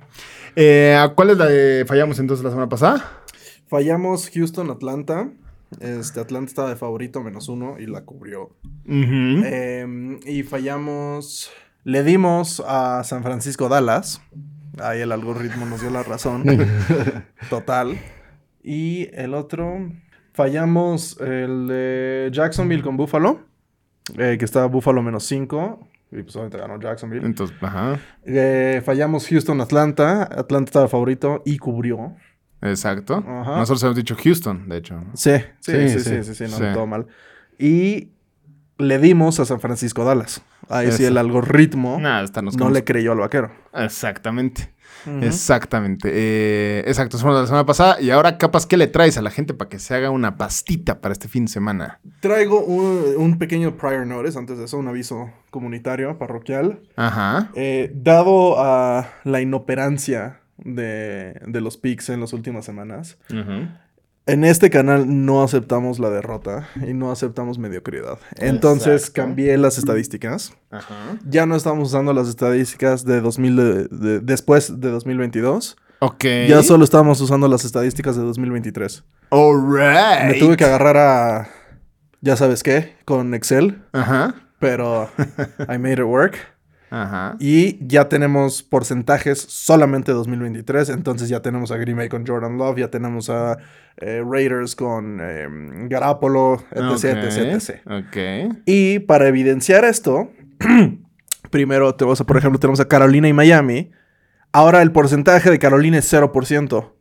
Speaker 1: Eh, ¿a ¿Cuál es la de fallamos entonces la semana pasada?
Speaker 3: Fallamos Houston, Atlanta. Este, Atlanta estaba de favorito, menos uno, y la cubrió. Em, y fallamos. Le dimos a San Francisco Dallas. Ahí el algoritmo nos dio la razón. Total. Y el otro. Fallamos el de Jacksonville con Buffalo. eh, que estaba Buffalo menos 5. Y pues obviamente ganó Jacksonville.
Speaker 1: Entonces, ajá.
Speaker 3: Eh, fallamos Houston, Atlanta. Atlanta estaba favorito y cubrió.
Speaker 1: Exacto.
Speaker 3: Ajá.
Speaker 1: Nosotros hemos dicho Houston, de hecho.
Speaker 3: Sí, sí,
Speaker 2: Sí,
Speaker 3: sí, sí,
Speaker 2: sí.
Speaker 3: sí, sí, no, todo mal. Y le dimos a San Francisco Dallas. Ahí sí
Speaker 1: Eso.
Speaker 3: el algoritmo no le creyó al vaquero.
Speaker 1: Exactamente. Exactamente. Eh, exacto, fue la semana pasada. Y ahora, capaz, ¿qué le traes a la gente para que se haga una pastita para este fin de semana?
Speaker 3: Traigo un, un pequeño prior notice, antes de eso, un aviso comunitario, parroquial.
Speaker 1: Ajá.
Speaker 3: Eh, dado a la inoperancia de, de los picks en las últimas semanas, en este canal no aceptamos la derrota y no aceptamos mediocridad. Entonces
Speaker 1: Exacto.
Speaker 3: cambié las estadísticas.
Speaker 1: Ajá.
Speaker 3: Ya no estamos usando las estadísticas de 2000 de- de- después de 2022.
Speaker 1: Ok.
Speaker 3: Ya solo estamos usando las estadísticas de 2023.
Speaker 1: Alright.
Speaker 3: Me tuve que agarrar a... Ya sabes qué, con Excel,
Speaker 1: Ajá.
Speaker 3: pero I made it work.
Speaker 1: Ajá.
Speaker 3: Y ya tenemos porcentajes solamente 2023. Entonces ya tenemos a Green Bay con Jordan Love, ya tenemos a eh, Raiders con eh, Garapolo, etc, etc, etc.
Speaker 1: Ok.
Speaker 3: Y para evidenciar esto, primero a- por ejemplo, tenemos a Carolina y Miami. Ahora el porcentaje de Carolina es 0%.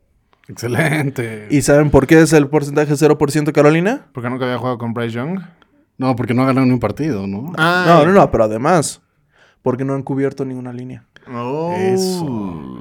Speaker 2: Excelente.
Speaker 3: ¿Y saben por qué es el porcentaje 0% Carolina?
Speaker 1: Porque nunca había jugado con Bryce Young.
Speaker 2: No, porque no ganaron ni un partido, ¿no?
Speaker 1: Ah,
Speaker 3: No, no, no, pero además, porque no han cubierto ninguna línea.
Speaker 1: Oh.
Speaker 2: Eso.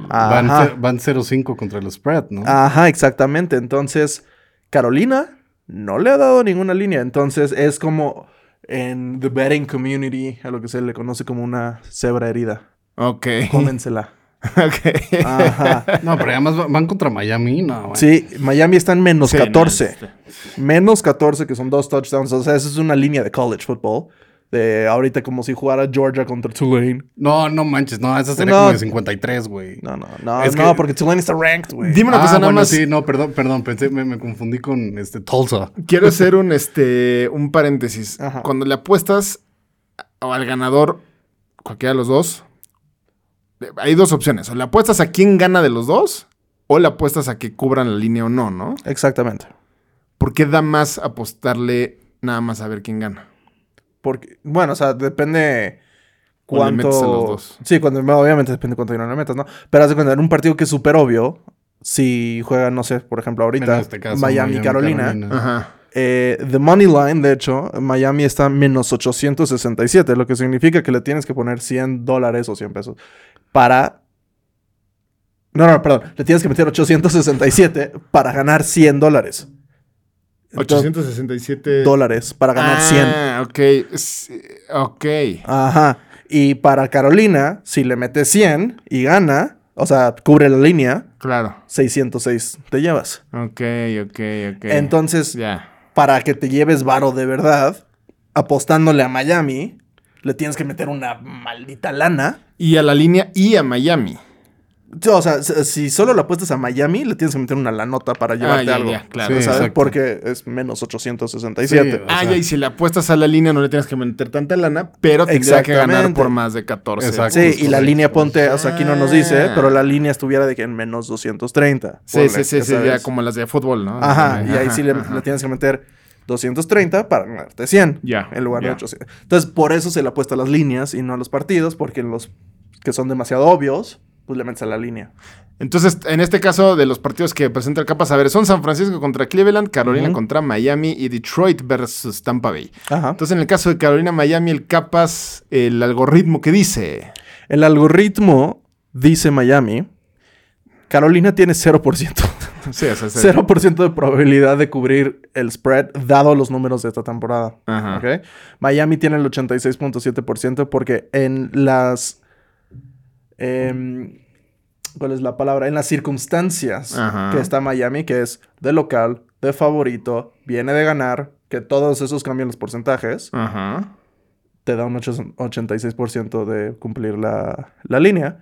Speaker 2: Van,
Speaker 3: Ajá.
Speaker 2: ce- van 0-5 contra el spread, ¿no?
Speaker 3: Ajá, exactamente. Entonces, Carolina no le ha dado ninguna línea. Entonces, es como en the betting community, a lo que se le conoce como una cebra herida.
Speaker 1: Ok.
Speaker 3: Cómensela.
Speaker 1: ok.
Speaker 3: Ajá.
Speaker 2: No, pero además va- van contra Miami, no. bueno.
Speaker 3: Sí, Miami está en menos
Speaker 1: Sí, no,
Speaker 3: 14.
Speaker 1: este.
Speaker 3: Menos 14, que son dos touchdowns. O sea, esa es una línea de college football. De ahorita como si jugara Georgia contra Tulane.
Speaker 2: No, no manches, no, esa sería
Speaker 3: No.
Speaker 2: como de 53, güey.
Speaker 3: No, no, no,
Speaker 2: Es
Speaker 3: no,
Speaker 2: que-
Speaker 3: porque Tulane está ranked, güey.
Speaker 1: Dime una
Speaker 2: ah,
Speaker 1: cosa nada
Speaker 2: bueno,
Speaker 1: más.
Speaker 2: sí, no, perdón, perdón, pensé, me, me confundí con este Tulsa.
Speaker 1: Quiero hacer un, este, un paréntesis.
Speaker 3: Ajá.
Speaker 1: Cuando le apuestas o al ganador, cualquiera de los dos, eh, hay dos opciones. O le apuestas a quién gana de los dos, o le apuestas a que cubran la línea o no, ¿no?
Speaker 3: Exactamente.
Speaker 1: ¿Por qué da más apostarle nada más a ver quién gana?
Speaker 3: Porque, bueno, o sea, depende cuánto.
Speaker 1: metes a los dos.
Speaker 3: Sí, cuando, obviamente depende cuánto dinero le metas, ¿no? Pero haz de cuenta, en un partido que es súper obvio, si juegan, no sé, por ejemplo, ahorita,
Speaker 2: este caso,
Speaker 3: Miami, Carolina,
Speaker 1: Ajá.
Speaker 3: eh, the money line, de hecho, Miami está menos 867, lo que significa que le tienes que poner 100 dólares o 100 pesos para. No, no, perdón, le tienes que meter 867 para ganar 100 dólares. Entonces,
Speaker 1: 867
Speaker 3: dólares para ganar 100.
Speaker 1: Ah, ok. Es- Ok.
Speaker 3: Ajá. Y para Carolina, si le metes 100 y gana, o sea, cubre la línea,
Speaker 1: Claro.
Speaker 3: 606 te llevas.
Speaker 1: Ok, ok, ok.
Speaker 3: Entonces,
Speaker 1: Ya.
Speaker 3: para que te lleves varo de verdad, apostándole a Miami, le tienes que meter una maldita lana.
Speaker 1: Y a la línea y a Miami.
Speaker 3: O sea, si solo le apuestas a Miami, le tienes que meter una lanota para llevarte
Speaker 1: ya,
Speaker 3: algo.
Speaker 1: ya, claro.
Speaker 2: Sí,
Speaker 3: ¿sabes?
Speaker 2: exacto.
Speaker 3: Porque es menos 867.
Speaker 2: Sí,
Speaker 1: Ah,
Speaker 2: O sea-
Speaker 1: ya, y si le apuestas a la línea no le tienes que meter tanta lana, pero tendría que ganar por más de 14.
Speaker 2: Exacto.
Speaker 3: Sí, y la línea ponte, o sea, aquí no nos dice,
Speaker 1: Ah.
Speaker 3: pero la línea estuviera de que en menos 230.
Speaker 1: Sí,
Speaker 3: ponle,
Speaker 1: sí, sí,
Speaker 3: ya
Speaker 1: sí, ya como las de fútbol, ¿no?
Speaker 3: Ajá, y ahí sí le, tienes que meter 230 para ganarte 100.
Speaker 1: Ya,
Speaker 3: En lugar de
Speaker 1: ya.
Speaker 3: 800. Entonces, por eso se le apuesta a las líneas y no a los partidos, porque en los que son demasiado obvios, pues le metes a la línea.
Speaker 1: Entonces, en este caso de los partidos que presenta el Capas, a ver, son San Francisco contra Cleveland, Carolina contra Miami y Detroit versus Tampa Bay.
Speaker 3: Ajá.
Speaker 1: Entonces, en el caso de Carolina, Miami, el Capas, el algoritmo que dice.
Speaker 3: El algoritmo dice Miami. Carolina tiene 0%.
Speaker 1: Sí, sí.
Speaker 3: 0% de probabilidad de cubrir el spread, dado los números de esta temporada.
Speaker 1: Ajá.
Speaker 3: Miami tiene el 86.7% porque en las... em, ¿Cuál es la palabra? En las circunstancias
Speaker 1: Ajá.
Speaker 3: que está Miami, que es de local, de favorito, viene de ganar, que todos esos cambian los porcentajes,
Speaker 1: Ajá.
Speaker 3: te da un ocho- 86% de cumplir la, la línea.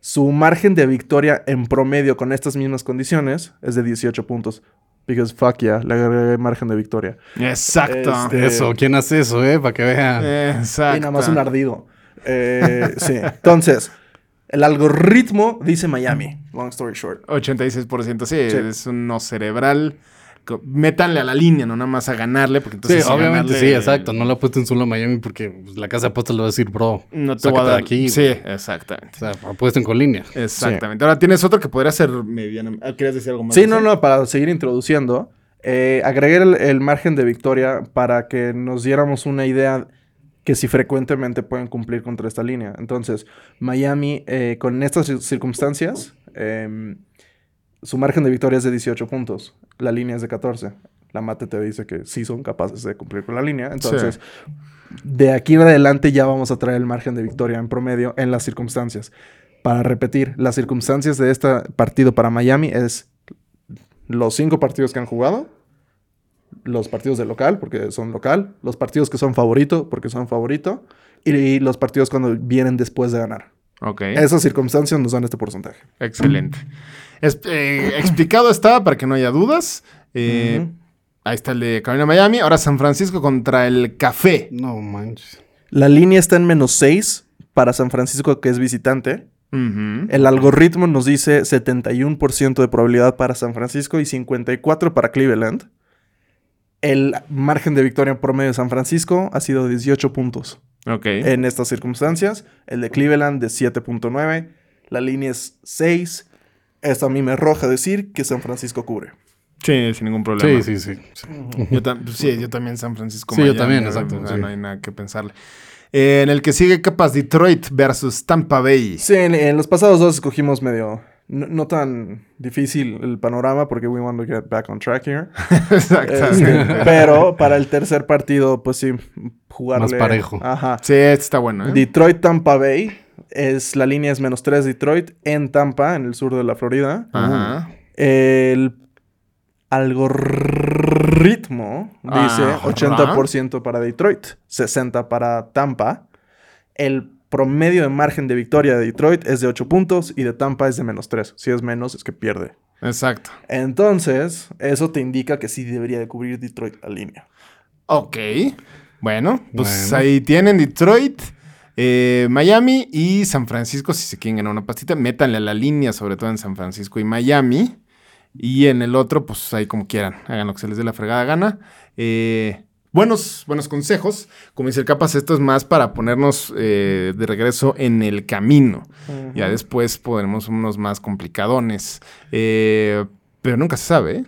Speaker 3: Su margen de victoria en promedio con estas mismas condiciones es de 18 puntos. Because fuck yeah, le agregué margen de victoria.
Speaker 1: Exacto.
Speaker 3: Este-
Speaker 2: Eso, ¿quién hace eso, eh? Para que vean.
Speaker 1: Exacto.
Speaker 3: Y nada más un ardido. Eh, sí. Entonces, el algoritmo dice Miami. Long story short.
Speaker 1: 86%, sí,
Speaker 3: Sí.
Speaker 1: es un no cerebral. métanle a la línea, no nada más a ganarle, porque entonces
Speaker 2: sí, obviamente
Speaker 1: ganarle-
Speaker 2: sí, exacto. No la apuesten solo a Miami porque pues, la casa de apuestas le va a decir, bro,
Speaker 1: No te voy a dar
Speaker 2: aquí.
Speaker 1: Sí, exactamente.
Speaker 2: O sea, apuesten con línea.
Speaker 1: Exactamente. Ahora tienes otro que podría ser mediana. ah, ¿Querías decir algo más?
Speaker 3: Sí, no, no, para seguir introduciendo, eh, agregué el, el margen de victoria para que nos diéramos una idea que si frecuentemente pueden cumplir contra esta línea. Entonces, Miami, eh, con estas cir- circunstancias, em, su margen de victoria es de 18 puntos. La línea es de 14. La mate te dice que sí son capaces de cumplir con la línea. Entonces, de aquí en adelante ya vamos a traer el margen de victoria en promedio en las circunstancias. Para repetir, las circunstancias de este partido para Miami es los cinco partidos que han jugado, los partidos de local, porque son local, los partidos que son favorito, porque son favorito, y, los partidos cuando vienen después de ganar.
Speaker 1: Ok.
Speaker 3: Esas circunstancias nos dan este porcentaje.
Speaker 1: Excelente. Es- eh, explicado está para que no haya dudas. Eh. Ahí está el de Carolina Miami. Ahora San Francisco contra el Café.
Speaker 2: No manches.
Speaker 3: La línea está en menos 6 para San Francisco, que es visitante. El algoritmo nos dice 71% de probabilidad para San Francisco y 54% para Cleveland. El margen de victoria en promedio de San Francisco ha sido 18 puntos.
Speaker 1: Ok.
Speaker 3: en estas circunstancias. El de Cleveland de 7.9. La línea es 6. Esto a mí me arroja decir que San Francisco cubre.
Speaker 1: Sí, sin ningún problema.
Speaker 2: Sí, sí, sí. sí.
Speaker 1: Yo, tam- sí, yo también San Francisco.
Speaker 2: Sí, yo también, exacto,
Speaker 1: No,
Speaker 2: sí.
Speaker 1: no hay nada que pensarle. Eh, en el que sigue capas Detroit versus Tampa Bay.
Speaker 3: Sí, en, en los pasados dos escogimos medio... No, no tan difícil el panorama porque we want to get back on track here.
Speaker 1: Exactamente.
Speaker 3: Este, pero para el tercer partido, pues sí, jugarle...
Speaker 2: Más parejo.
Speaker 3: Ajá.
Speaker 1: Sí, está bueno. ¿eh?
Speaker 3: Detroit Tampa Bay. Es, la línea es menos 3 Detroit en Tampa, en el sur de la Florida.
Speaker 1: Ajá.
Speaker 3: El algoritmo dice
Speaker 1: Ajá.
Speaker 3: 80% para Detroit, 60% para Tampa. El promedio de margen de victoria de Detroit es de 8 puntos y de Tampa es de menos 3. Si es menos, es que pierde.
Speaker 1: Exacto.
Speaker 3: Entonces, eso te indica que sí debería de cubrir Detroit la línea.
Speaker 1: Ok. Bueno, pues
Speaker 2: Bueno.
Speaker 1: ahí tienen Detroit, eh, Miami y San Francisco. Si se quieren ganar una pastita, métanle a la línea, sobre todo en San Francisco y Miami. Y en el otro, pues ahí como quieran. Hagan lo que se les dé la fregada gana. Eh, buenos, buenos consejos. Como dice el Capas, esto es más para ponernos eh, de regreso en el camino. Ya después podremos unos más complicadones. Eh, pero nunca se sabe, ¿eh?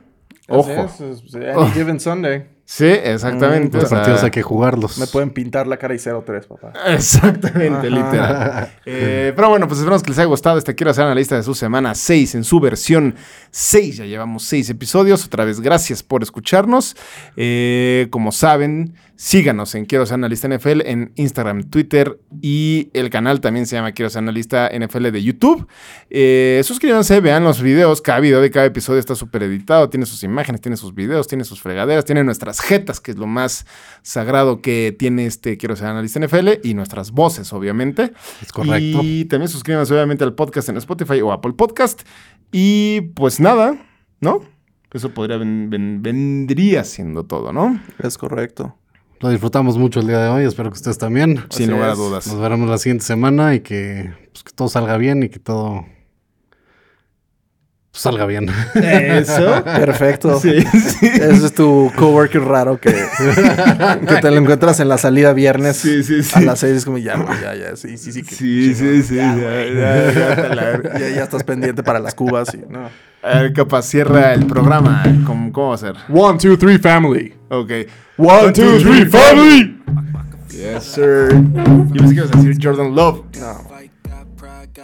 Speaker 1: Ojo.
Speaker 3: Así es, es- any given Sunday.
Speaker 1: Sí, exactamente.
Speaker 3: Mm,
Speaker 1: o
Speaker 2: Los
Speaker 1: sea,
Speaker 2: partidos hay que jugarlos.
Speaker 3: Me pueden pintar la cara y 0-3, papá.
Speaker 1: Exactamente,
Speaker 3: Ajá.
Speaker 1: literal. Eh, pero bueno, pues esperamos que les haya gustado este Quiero hacer una lista de su semana 6 en su versión 6. Ya llevamos 6 episodios. Otra vez, gracias por escucharnos. Eh, como saben, síganos en Quiero ser analista NFL en Instagram, Twitter y el canal también se llama Quiero ser analista NFL de YouTube. Eh, suscríbanse, vean los videos. Cada video de cada episodio está súper editado. Tiene sus imágenes, tiene sus videos, tiene sus fregaderas, tiene nuestras jetas, que es lo más sagrado que tiene este Quiero ser analista NFL y nuestras voces, obviamente.
Speaker 2: Es correcto.
Speaker 1: Y también suscríbanse obviamente al podcast en Spotify o Apple Podcast. Y pues nada, ¿no? Eso podría ven- ven- vendría siendo todo, ¿no?
Speaker 3: Es correcto.
Speaker 2: Lo disfrutamos mucho el día de hoy. Espero que ustedes también.
Speaker 1: Sin
Speaker 3: Así
Speaker 1: lugar a dudas.
Speaker 2: Nos veremos la siguiente semana y que, pues, que todo salga bien y que todo pues, salga bien.
Speaker 1: Eso.
Speaker 3: Perfecto.
Speaker 1: Sí, sí.
Speaker 3: Ese es tu coworker raro que, que te lo encuentras en la salida viernes
Speaker 1: Sí, sí, sí.
Speaker 3: a las 6. Es como ya, ya, ya, sí, sí, sí. que
Speaker 1: Sí, sí, sí. Ya, ya.
Speaker 3: Ya, ya estás pendiente para las cubas y no.
Speaker 1: A ver, capaz cierra el programa. ¿Cómo, cómo va a ser?
Speaker 3: One, two, three, family.
Speaker 1: Ok.
Speaker 3: One, two, three, family.
Speaker 1: Yes, sir. Yo pensé que ibas a decir Jordan Love.
Speaker 3: No.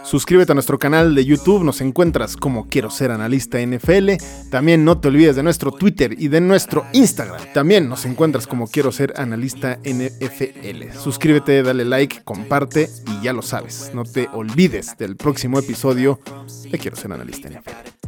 Speaker 1: Suscríbete a nuestro canal de YouTube, nos encuentras como Quiero Ser Analista NFL. También no te olvides de nuestro Twitter y de nuestro Instagram. También nos encuentras como Quiero Ser Analista NFL. Suscríbete, dale like, comparte y ya lo sabes. No te olvides del próximo episodio de Quiero Ser Analista NFL.